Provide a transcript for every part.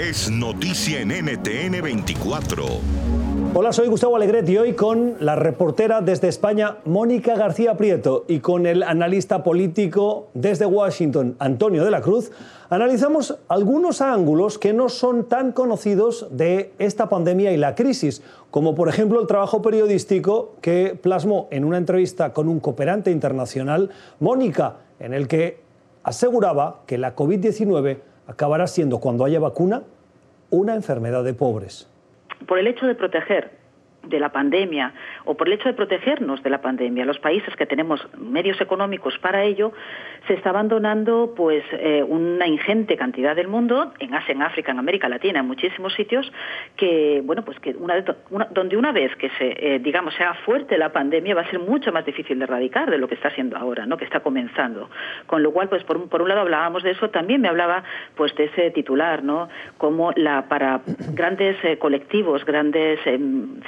Es noticia en NTN 24. Hola, soy Gustavo Alegret y hoy con la reportera desde España, Mónica García Prieto, y con el analista político desde Washington, Antonio de la Cruz, analizamos algunos ángulos que no son tan conocidos de esta pandemia y la crisis, como por ejemplo el trabajo periodístico que plasmó en una entrevista con un cooperante internacional, Mónica, en el que aseguraba que la COVID-19 acabará siendo, cuando haya vacuna, una enfermedad de pobres. Por el hecho de proteger de la pandemia o por el hecho de protegernos de la pandemia, los países que tenemos medios económicos para ello, se está abandonando pues eh, una ingente cantidad del mundo, en Asia, en África, en América Latina, en muchísimos sitios, que bueno pues que una, donde una vez que se eh, digamos sea fuerte la pandemia va a ser mucho más difícil de erradicar de lo que está siendo ahora, ¿no? que está comenzando. Con lo cual pues por un, por un lado hablábamos de eso, también me hablaba pues de ese titular, ¿no? como la para grandes eh, colectivos, grandes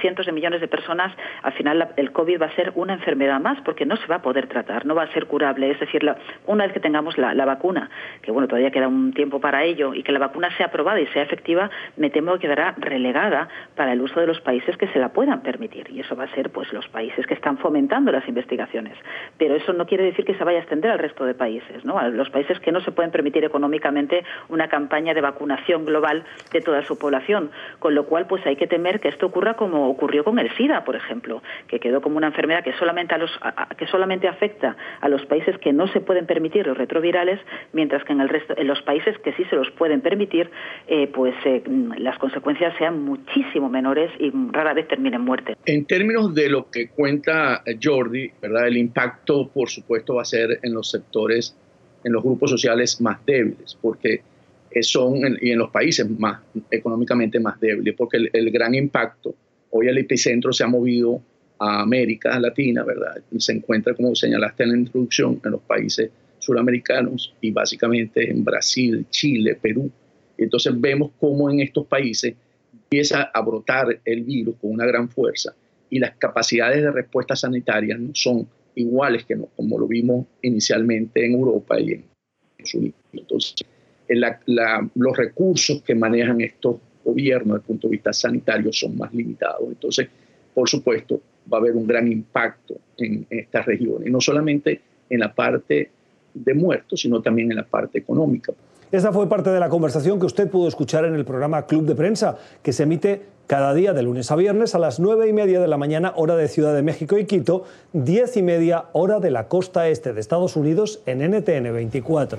cientos de millones de personas, al final el COVID va a ser una enfermedad más porque no se va a poder tratar, no va a ser curable. Es decir, una vez que tengamos la, vacuna, que bueno, todavía queda un tiempo para ello, y que la vacuna sea aprobada y sea efectiva, me temo que quedará relegada para el uso de los países que se la puedan permitir. Y eso va a ser pues los países que están fomentando las investigaciones. Pero eso no quiere decir que se vaya a extender al resto de países, ¿no? A los países que no se pueden permitir económicamente una campaña de vacunación global de toda su población. Con lo cual, pues hay que temer que esto ocurra como ocurrió con el SIDA, por ejemplo, que quedó como una enfermedad que solamente, a los, que solamente afecta a los países que no se pueden permitir los retrovirales, mientras que en, el resto, en los países que sí se los pueden permitir, eh, pues eh, las consecuencias sean muchísimo menores y rara vez terminen en muerte. En términos de lo que cuenta Jordi, ¿verdad? el impacto, por supuesto, va a ser en los sectores, en los grupos sociales más débiles, porque son y en los países más económicamente más débiles, porque el gran impacto Hoy el epicentro se ha movido a América Latina, ¿verdad? Se encuentra, como señalaste en la introducción, en los países suramericanos y básicamente en Brasil, Chile, Perú. entonces vemos cómo en estos países empieza a brotar el virus con una gran fuerza y las capacidades de respuesta sanitaria no son iguales que no, como lo vimos inicialmente en Europa y en Estados Unidos. Entonces, los recursos que manejan estos gobierno desde el punto de vista sanitario son más limitados. Entonces, por supuesto, va a haber un gran impacto en, estas regiones, no solamente en la parte de muertos, sino también en la parte económica. Esta fue parte de la conversación que usted pudo escuchar en el programa Club de Prensa, que se emite cada día de lunes a viernes a las nueve y media de la mañana, hora de Ciudad de México y Quito, diez y media, hora de la costa este de Estados Unidos en NTN 24.